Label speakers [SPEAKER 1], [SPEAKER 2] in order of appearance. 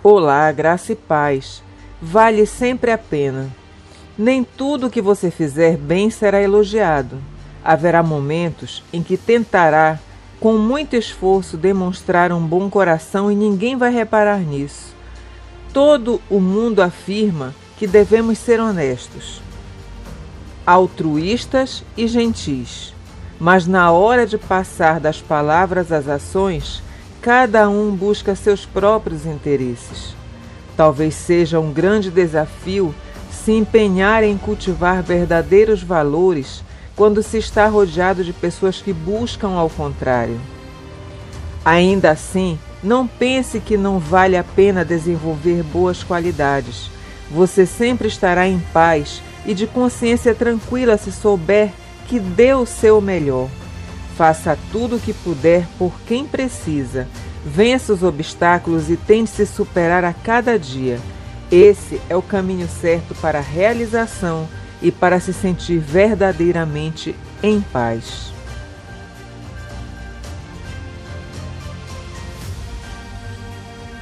[SPEAKER 1] Olá, graça e paz. Vale sempre a pena. Nem tudo que você fizer bem será elogiado. Haverá momentos em que tentará, com muito esforço, demonstrar um bom coração e ninguém vai reparar nisso. Todo o mundo afirma que devemos ser honestos, altruístas e gentis. Mas na hora de passar das palavras às ações, cada um busca seus próprios interesses. Talvez seja um grande desafio se empenhar em cultivar verdadeiros valores quando se está rodeado de pessoas que buscam ao contrário. Ainda assim, não pense que não vale a pena desenvolver boas qualidades. Você sempre estará em paz e de consciência tranquila se souber que dê o seu melhor. Faça tudo o que puder por quem precisa. Vença os obstáculos e tente se superar a cada dia. Esse é o caminho certo para a realização e para se sentir verdadeiramente em paz.